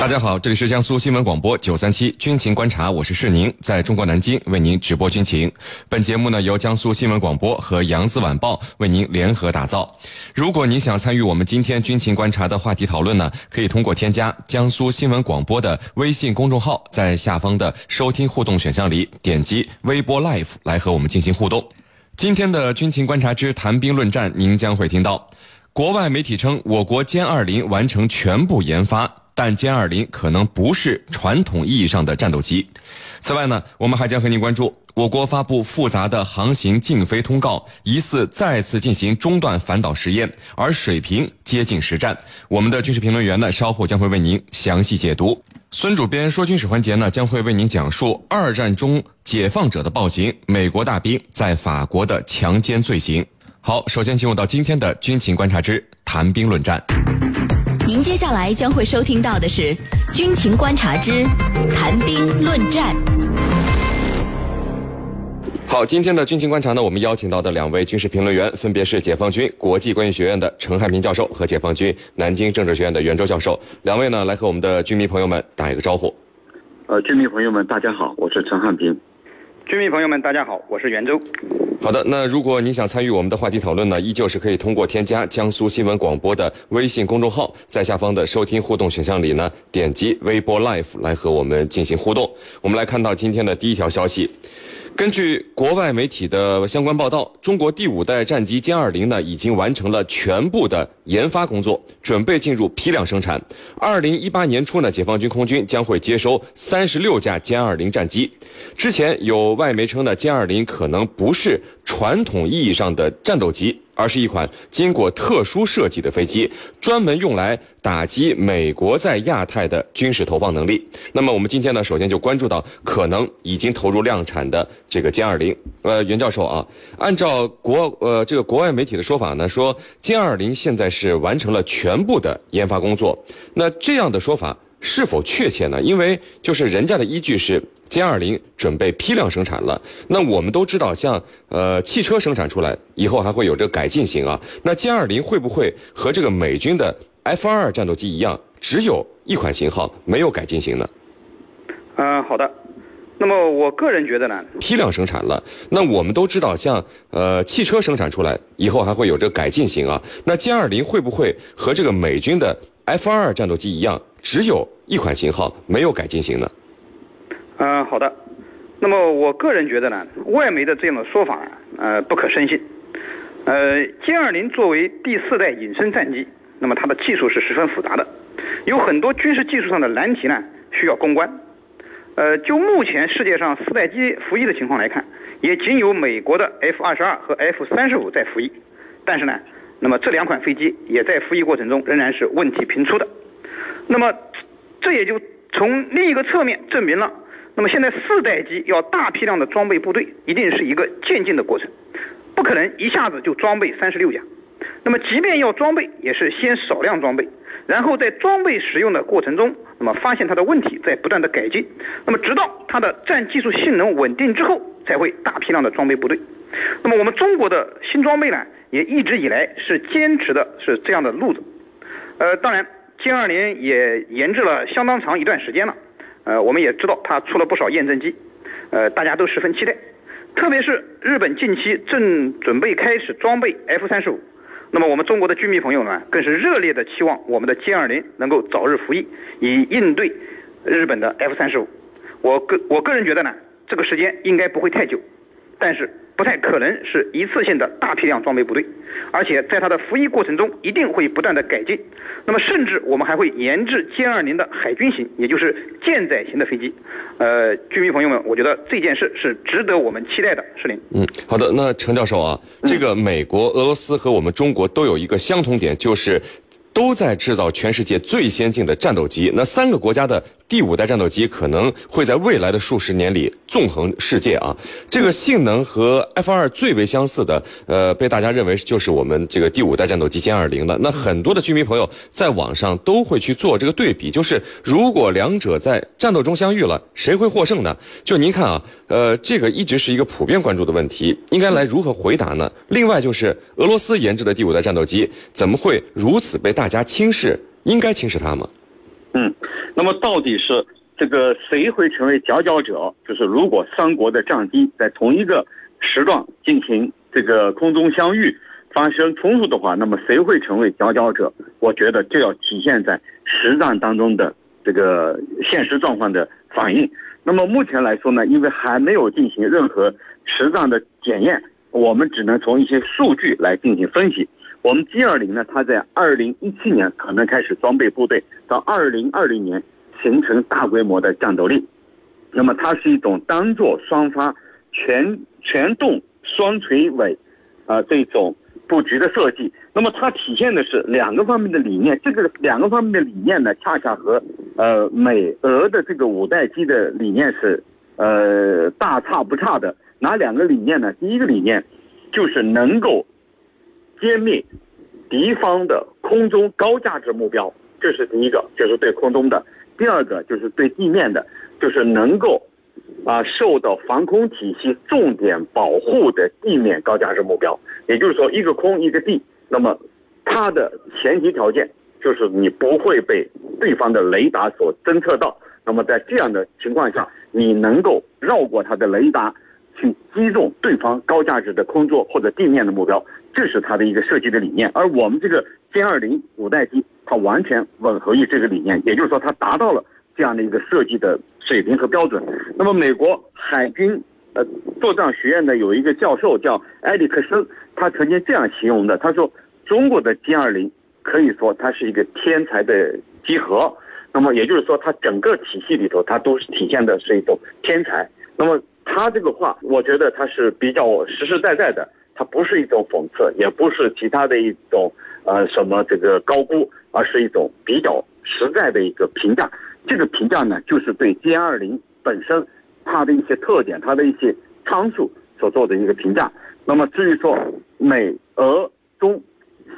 大家好，这里是江苏新闻广播九三七军情观察，我是世宁，在中国南京为您直播军情。本节目呢由江苏新闻广播和扬子晚报为您联合打造。如果您想参与我们今天军情观察的话题讨论呢，可以通过添加江苏新闻广播的微信公众号，在下方的收听互动选项里点击微波 Live 来和我们进行互动。今天的军情观察之谈兵论战，您将会听到，国外媒体称我国歼二零完成全部研发。但歼二零可能不是传统意义上的战斗机。此外呢，我们还将和您关注我国发布复杂的航行禁飞通告，疑似再次进行中段反导实验，而水平接近实战。我们的军事评论员呢，稍后将会为您详细解读。孙主编说军事环节呢，将会为您讲述二战中解放者的暴行，美国大兵在法国的强奸罪行。好，首先进入到今天的军情观察之谈兵论战。您接下来将会收听到的是《军情观察之谈兵论战》。好，今天的军情观察呢，我们邀请到的两位军事评论员分别是解放军国际关系学院的陈汉平教授和解放军南京政治学院的袁周教授。两位呢，来和我们的军迷朋友们打一个招呼。呃，军迷朋友们，大家好，我是陈汉平。居民朋友们，大家好，我是袁州。好的，那如果您想参与我们的话题讨论呢，依旧是可以通过添加江苏新闻广播的微信公众号，在下方的收听互动选项里呢，点击微博 Live 来和我们进行互动。我们来看到今天的第一条消息。根据国外媒体的相关报道，中国第五代战机歼二零呢已经完成了全部的研发工作，准备进入批量生产。二零一八年初呢，解放军空军将会接收三十六架歼二零战机。之前有外媒称呢，歼二零可能不是传统意义上的战斗机。而是一款经过特殊设计的飞机，专门用来打击美国在亚太的军事投放能力。那么，我们今天呢，首先就关注到可能已经投入量产的这个歼二零。呃，袁教授啊，按照国呃这个国外媒体的说法呢，说歼二零现在是完成了全部的研发工作。那这样的说法是否确切呢？因为就是人家的依据是。歼二零准备批量生产了，那我们都知道，像呃汽车生产出来以后还会有这个改进型啊。那歼二零会不会和这个美军的 F 二二战斗机一样，只有一款型号，没有改进型呢？嗯，好的。那么我个人觉得呢，批量生产了，那我们都知道，像呃汽车生产出来以后还会有这个改进型啊。那歼二零会不会和这个美军的 F 二二战斗机一样，只有一款型号，没有改进型呢？嗯，好的。那么我个人觉得呢，外媒的这样的说法，呃，不可深信。呃，歼二零作为第四代隐身战机，那么它的技术是十分复杂的，有很多军事技术上的难题呢，需要攻关。呃，就目前世界上四代机服役的情况来看，也仅有美国的 F 二十二和 F 三十五在服役。但是呢，那么这两款飞机也在服役过程中仍然是问题频出的。那么，这也就从另一个侧面证明了。那么现在四代机要大批量的装备部队，一定是一个渐进的过程，不可能一下子就装备三十六架。那么即便要装备，也是先少量装备，然后在装备使用的过程中，那么发现它的问题，再不断的改进，那么直到它的战技术性能稳定之后，才会大批量的装备部队。那么我们中国的新装备呢，也一直以来是坚持的是这样的路子。呃，当然歼二零也研制了相当长一段时间了。呃，我们也知道它出了不少验证机，呃，大家都十分期待，特别是日本近期正准备开始装备 F 三十五，那么我们中国的军迷朋友呢，更是热烈的期望我们的歼二零能够早日服役，以应对日本的 F 三十五。我个我个人觉得呢，这个时间应该不会太久，但是。不太可能是一次性的大批量装备部队，而且在它的服役过程中一定会不断的改进。那么，甚至我们还会研制歼二零的海军型，也就是舰载型的飞机。呃，居民朋友们，我觉得这件事是值得我们期待的。是您，嗯，好的。那陈教授啊，这个美国、俄罗斯和我们中国都有一个相同点，就是都在制造全世界最先进的战斗机。那三个国家的。第五代战斗机可能会在未来的数十年里纵横世界啊！这个性能和 F 二最为相似的，呃，被大家认为就是我们这个第五代战斗机歼二零了。那很多的居民朋友在网上都会去做这个对比，就是如果两者在战斗中相遇了，谁会获胜呢？就您看啊，呃，这个一直是一个普遍关注的问题，应该来如何回答呢？另外就是俄罗斯研制的第五代战斗机怎么会如此被大家轻视？应该轻视它吗？嗯，那么到底是这个谁会成为佼佼者？就是如果三国的战机在同一个时段进行这个空中相遇，发生冲突的话，那么谁会成为佼佼者？我觉得就要体现在实战当中的这个现实状况的反应。那么目前来说呢，因为还没有进行任何实战的检验，我们只能从一些数据来进行分析。我们 G 二零呢，它在二零一七年可能开始装备部队，到二零二零年形成大规模的战斗力。那么它是一种单座双发、全全动双垂尾，啊这种布局的设计。那么它体现的是两个方面的理念。这个两个方面的理念呢，恰恰和呃美俄的这个五代机的理念是呃大差不差的。哪两个理念呢？第一个理念就是能够。歼灭敌方的空中高价值目标，这是第一个，就是对空中的；第二个就是对地面的，就是能够啊受到防空体系重点保护的地面高价值目标。也就是说，一个空一个地，那么它的前提条件就是你不会被对方的雷达所侦测到。那么在这样的情况下，你能够绕过它的雷达。去击中对方高价值的空中或者地面的目标，这是它的一个设计的理念。而我们这个歼二零五代机，它完全吻合于这个理念，也就是说，它达到了这样的一个设计的水平和标准。那么，美国海军呃作战学院的有一个教授叫埃里克森，他曾经这样形容的：他说，中国的歼二零可以说它是一个天才的集合。那么，也就是说，它整个体系里头，它都是体现的是一种天才。那么。他这个话，我觉得他是比较实实在在的，它不是一种讽刺，也不是其他的一种呃什么这个高估，而是一种比较实在的一个评价。这个评价呢，就是对歼二零本身它的一些特点、它的一些参数所做的一个评价。那么至于说美、俄、中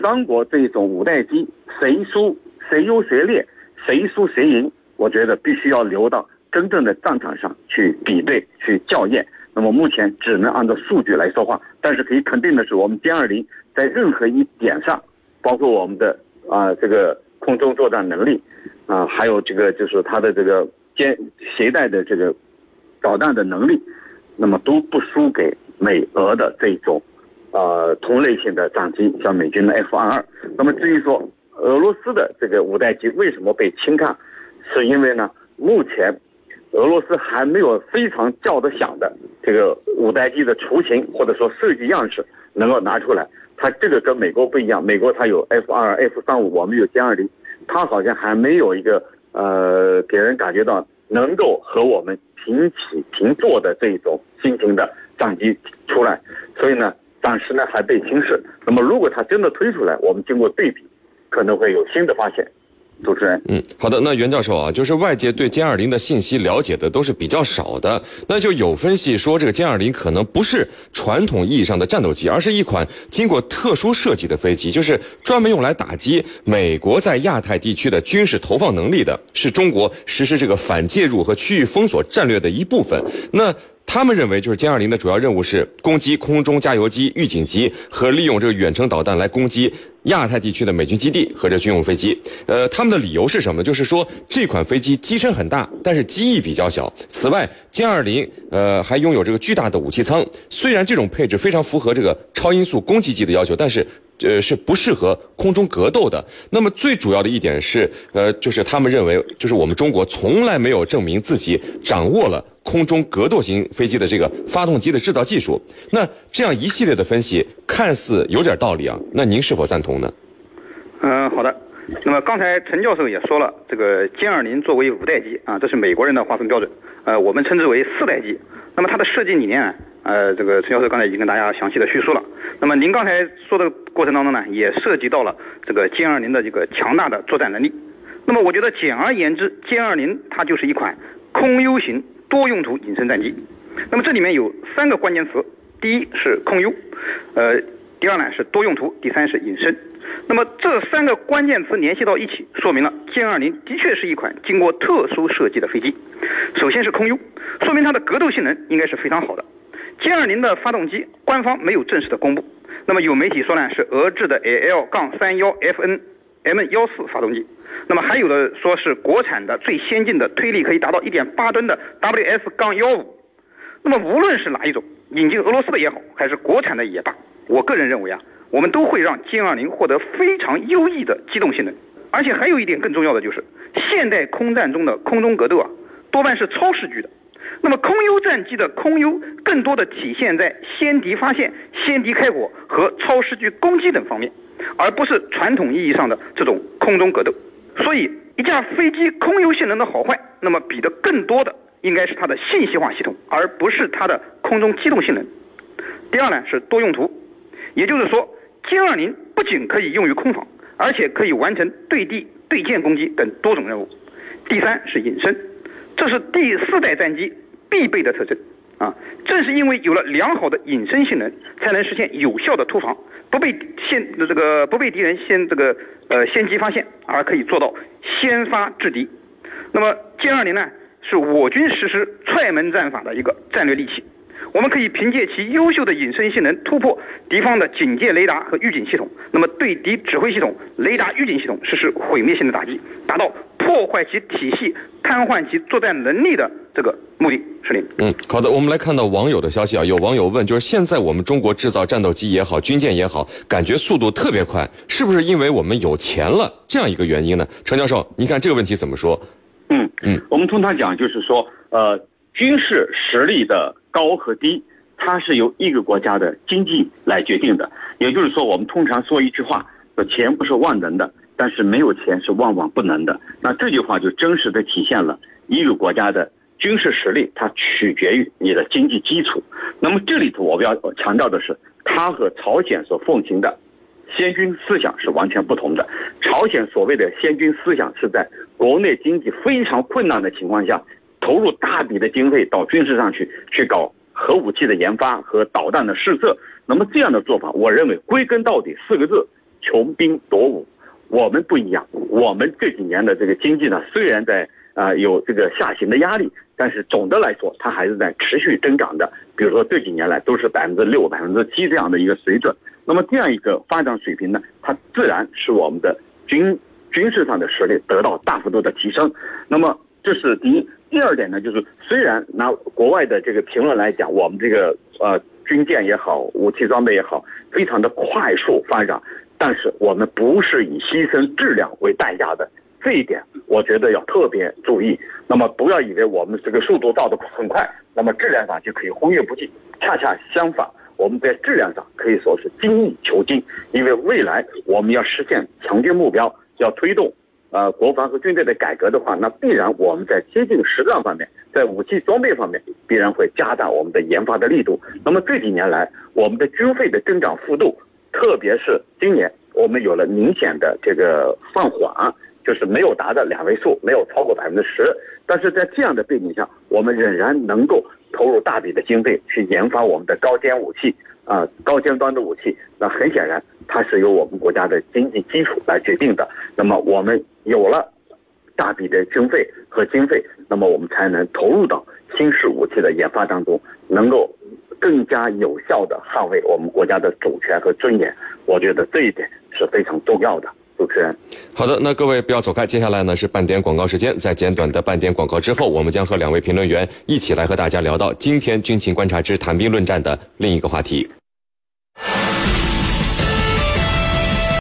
三国这一种五代机谁输谁优谁劣，谁输谁赢，我觉得必须要留到。真正的战场上去比对、去校验，那么目前只能按照数据来说话。但是可以肯定的是，我们歼二零在任何一点上，包括我们的啊这个空中作战能力，啊还有这个就是它的这个歼携带的这个导弹的能力，那么都不输给美俄的这种呃同类型的战机，像美军的 F 二二。那么至于说俄罗斯的这个五代机为什么被轻看，是因为呢目前。俄罗斯还没有非常叫得响的这个五代机的雏形或者说设计样式能够拿出来，它这个跟美国不一样，美国它有 F 二、F 三五，我们有歼二零，它好像还没有一个呃给人感觉到能够和我们平起平坐的这种新型的战机出来，所以呢，暂时呢还被轻视。那么如果它真的推出来，我们经过对比，可能会有新的发现。主持人，嗯，好的，那袁教授啊，就是外界对歼二零的信息了解的都是比较少的，那就有分析说，这个歼二零可能不是传统意义上的战斗机，而是一款经过特殊设计的飞机，就是专门用来打击美国在亚太地区的军事投放能力的，是中国实施这个反介入和区域封锁战略的一部分。那。他们认为，就是歼二零的主要任务是攻击空中加油机、预警机和利用这个远程导弹来攻击亚太地区的美军基地和这军用飞机。呃，他们的理由是什么？就是说这款飞机机身很大，但是机翼比较小。此外，歼二零呃还拥有这个巨大的武器舱。虽然这种配置非常符合这个超音速攻击机的要求，但是。呃，是不适合空中格斗的。那么最主要的一点是，呃，就是他们认为，就是我们中国从来没有证明自己掌握了空中格斗型飞机的这个发动机的制造技术。那这样一系列的分析，看似有点道理啊。那您是否赞同呢？嗯，好的。那么刚才陈教授也说了，这个歼二零作为五代机啊，这是美国人的划分标准，呃，我们称之为四代机。那么它的设计理念，呃，这个陈教授刚才已经跟大家详细的叙述了。那么您刚才说的过程当中呢，也涉及到了这个歼二零的这个强大的作战能力。那么我觉得简而言之，歼二零它就是一款空优型多用途隐身战机。那么这里面有三个关键词，第一是空优，呃，第二呢是多用途，第三是隐身。那么这三个关键词联系到一起，说明了歼二零的确是一款经过特殊设计的飞机。首先是空优，说明它的格斗性能应该是非常好的。歼二零的发动机官方没有正式的公布，那么有媒体说呢是俄制的 al 杠三幺 fnm 幺四发动机，那么还有的说是国产的最先进的推力可以达到一点八吨的 WS 杠幺五。那么无论是哪一种，引进俄罗斯的也好，还是国产的也罢，我个人认为啊，我们都会让歼二零获得非常优异的机动性能。而且还有一点更重要的就是，现代空战中的空中格斗啊，多半是超视距的。那么空优战机的空优，更多的体现在先敌发现、先敌开火和超视距攻击等方面，而不是传统意义上的这种空中格斗。所以，一架飞机空优性能的好坏，那么比的更多的应该是它的信息化系统，而不是它的空中机动性能。第二呢是多用途，也就是说，歼二零不仅可以用于空防，而且可以完成对地、对舰攻击等多种任务。第三是隐身，这是第四代战机。必备的特征，啊，正是因为有了良好的隐身性能，才能实现有效的突防，不被先这个不被敌人先这个呃先机发现，而可以做到先发制敌。那么歼二零呢，是我军实施踹门战法的一个战略利器。我们可以凭借其优秀的隐身性能，突破敌方的警戒雷达和预警系统，那么对敌指挥系统、雷达预警系统实施毁灭性的打击，达到破坏其体系、瘫痪其作战能力的这个目的。是令。嗯，好的，我们来看到网友的消息啊，有网友问，就是现在我们中国制造战斗机也好，军舰也好，感觉速度特别快，是不是因为我们有钱了这样一个原因呢？程教授，您看这个问题怎么说？嗯嗯，我们通常讲就是说，呃，军事实力的。高和低，它是由一个国家的经济来决定的。也就是说，我们通常说一句话：说钱不是万能的，但是没有钱是万万不能的。那这句话就真实的体现了一个国家的军事实力，它取决于你的经济基础。那么这里头我们要强调的是，它和朝鲜所奉行的先军思想是完全不同的。朝鲜所谓的先军思想是在国内经济非常困难的情况下。投入大笔的经费到军事上去，去搞核武器的研发和导弹的试射。那么这样的做法，我认为归根到底四个字：穷兵黩武。我们不一样，我们这几年的这个经济呢，虽然在啊有这个下行的压力，但是总的来说，它还是在持续增长的。比如说这几年来都是百分之六、百分之七这样的一个水准。那么这样一个发展水平呢，它自然使我们的军军事上的实力得到大幅度的提升。那么这是第一。第二点呢，就是虽然拿国外的这个评论来讲，我们这个呃军舰也好，武器装备也好，非常的快速发展，但是我们不是以牺牲质量为代价的，这一点我觉得要特别注意。那么不要以为我们这个速度到的很快，那么质量上就可以忽略不计。恰恰相反，我们在质量上可以说是精益求精，因为未来我们要实现强军目标，要推动。呃，国防和军队的改革的话，那必然我们在接近实战方面，在武器装备方面，必然会加大我们的研发的力度。那么这几年来，我们的军费的增长幅度，特别是今年，我们有了明显的这个放缓，就是没有达到两位数，没有超过百分之十。但是在这样的背景下，我们仍然能够投入大笔的经费去研发我们的高尖武器。啊，高尖端的武器，那很显然，它是由我们国家的经济基础来决定的。那么，我们有了大笔的经费和经费，那么我们才能投入到新式武器的研发当中，能够更加有效的捍卫我们国家的主权和尊严。我觉得这一点是非常重要的。主持人，好的，那各位不要走开，接下来呢是半点广告时间，在简短的半点广告之后，我们将和两位评论员一起来和大家聊到今天军情观察之谈兵论战的另一个话题。